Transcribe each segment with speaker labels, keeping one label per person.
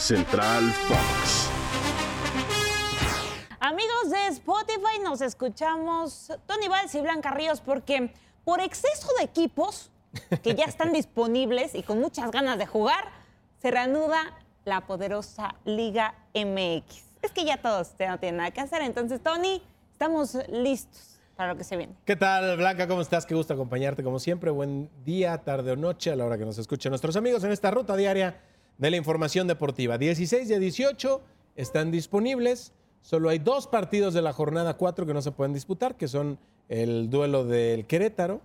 Speaker 1: Central Fox.
Speaker 2: Amigos de Spotify, nos escuchamos Tony Valls y Blanca Ríos porque por exceso de equipos que ya están disponibles y con muchas ganas de jugar, se reanuda la poderosa Liga MX. Es que ya todos no tienen nada que hacer, entonces Tony, estamos listos para lo que se viene.
Speaker 3: ¿Qué tal, Blanca? ¿Cómo estás? Qué gusto acompañarte como siempre. Buen día, tarde o noche a la hora que nos escuchen nuestros amigos en esta ruta diaria de la información deportiva. 16 de 18 están disponibles. Solo hay dos partidos de la jornada 4 que no se pueden disputar, que son el duelo del Querétaro,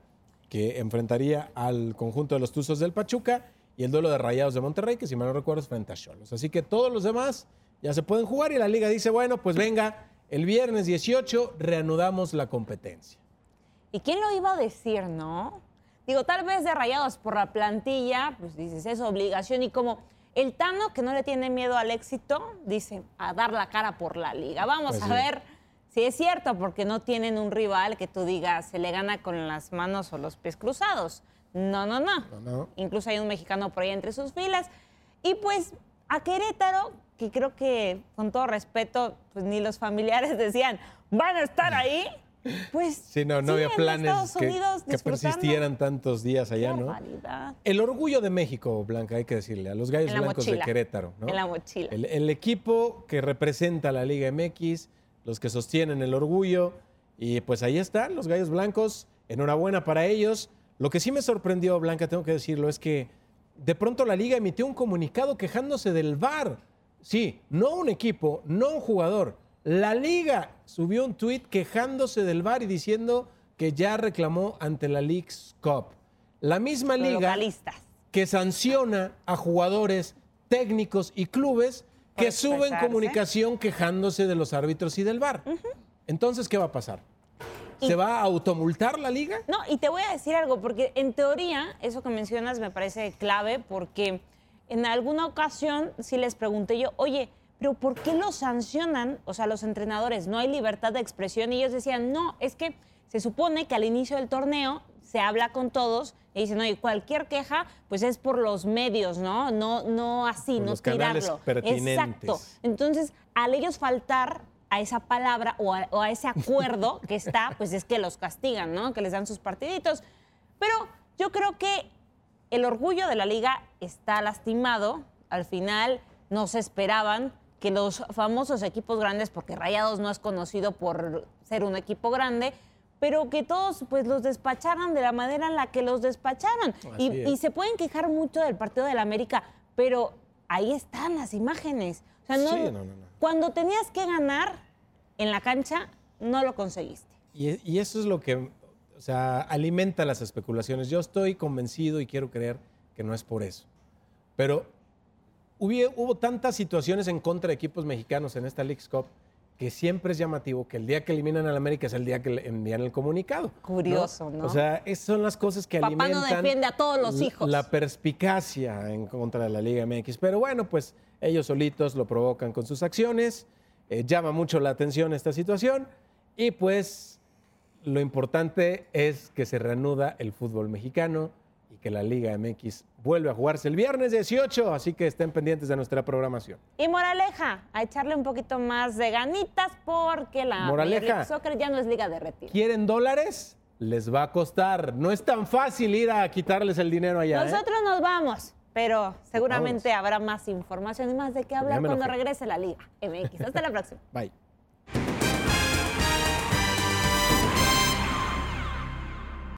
Speaker 3: que enfrentaría al conjunto de los Tuzos del Pachuca, y el duelo de Rayados de Monterrey, que si mal no recuerdo es frente a Cholos. Así que todos los demás ya se pueden jugar y la liga dice, bueno, pues venga, el viernes 18 reanudamos la competencia.
Speaker 2: ¿Y quién lo iba a decir, no? Digo, tal vez de Rayados por la plantilla, pues dices, es obligación y como el Tano, que no le tiene miedo al éxito, dice, a dar la cara por la liga. Vamos
Speaker 3: Pues
Speaker 2: a
Speaker 3: sí.
Speaker 2: ver si es cierto, porque no tienen un rival que tú digas, se le gana con las manos o los pies cruzados. No, no, no.
Speaker 3: No, no.
Speaker 2: Incluso hay un mexicano por ahí entre sus filas. Y pues a Querétaro, que creo que con todo respeto, pues ni los familiares decían, van a estar ahí. Pues
Speaker 3: Sí, no, no había planes que,
Speaker 2: Unidos
Speaker 3: que
Speaker 2: disfrutando.
Speaker 3: persistieran tantos días allá,
Speaker 2: Qué
Speaker 3: ¿no?
Speaker 2: barbaridad.
Speaker 3: El orgullo de México, Blanca, hay que decirle, a los gallos blancos de. Querétaro, ¿no?
Speaker 2: En la mochila.
Speaker 3: El, el equipo que representa la Liga MX, los que sostienen el orgullo, y pues ahí están los gallos blancos. Enhorabuena para ellos. Lo que sí me sorprendió, Blanca, tengo que decirlo, es que de pronto la Liga emitió un comunicado quejándose del VAR. Sí, no un equipo, no un jugador. La Liga subió un tuit quejándose del VAR y diciendo que ya reclamó ante la League's Cup. La misma
Speaker 2: Los
Speaker 3: liga
Speaker 2: localistas.
Speaker 3: que sanciona a jugadores, técnicos y clubes que suben comunicación quejándose de los árbitros y del VAR. Entonces, ¿qué va a pasar?
Speaker 2: Y-
Speaker 3: ¿Se va a automultar la liga?
Speaker 2: No, y te voy a decir algo, porque en teoría, eso que mencionas me parece clave, porque en alguna ocasión sí les pregunté yo, oye, pero ¿por qué los sancionan? O sea, los entrenadores, no hay libertad de expresión. Y ellos decían, no, es que se supone que al inicio del torneo se habla con todos y dicen, oye, cualquier queja, pues es por los medios, ¿no? No, no así,
Speaker 3: Por
Speaker 2: no
Speaker 3: los
Speaker 2: tirarlo. Exacto. Entonces, al ellos faltar a esa palabra o a, o a ese acuerdo que está, pues es que los castigan, ¿no? Que les dan sus partiditos. Pero yo creo que el orgullo de la liga está lastimado. Al final no se esperaban que los famosos equipos grandes, porque Rayados no es conocido por ser un equipo grande, pero que todos pues los despacharan de la manera en la que los despacharon. Y, se pueden quejar mucho del partido del América, pero ahí están las imágenes. O sea, no,
Speaker 3: Sí, no, no, no.
Speaker 2: cuando tenías que ganar en la cancha, no lo conseguiste.
Speaker 3: Y, y eso es lo que, o sea, alimenta las especulaciones. Yo estoy convencido y quiero creer que no es por eso. Pero hubo, hubo tantas situaciones en contra de equipos mexicanos en esta League's Cup que siempre es llamativo que el día que eliminan al América es el día que le envían el comunicado.
Speaker 2: Curioso, ¿no?
Speaker 3: O sea, esas son las cosas que
Speaker 2: Papá no
Speaker 3: alimentan
Speaker 2: defiende a todos los hijos.
Speaker 3: La perspicacia en contra de la Liga MX. Pero bueno, pues ellos solitos lo provocan con sus acciones. Eh, llama mucho la atención esta situación. Y pues lo importante es que se reanuda el fútbol mexicano que la Liga MX vuelve a jugarse el viernes 18. Así que estén pendientes de nuestra programación.
Speaker 2: Y moraleja, a echarle un poquito más de ganitas porque la
Speaker 3: Moraleja.
Speaker 2: Soccer ya no es liga de retiro.
Speaker 3: ¿Quieren dólares? Les va a costar. No es tan fácil ir a quitarles el dinero allá. ¿eh?
Speaker 2: Nosotros nos vamos, pero seguramente habrá más información y más de qué hablar
Speaker 3: Ya me
Speaker 2: cuando regrese la liga MX. Hasta la próxima.
Speaker 3: Bye.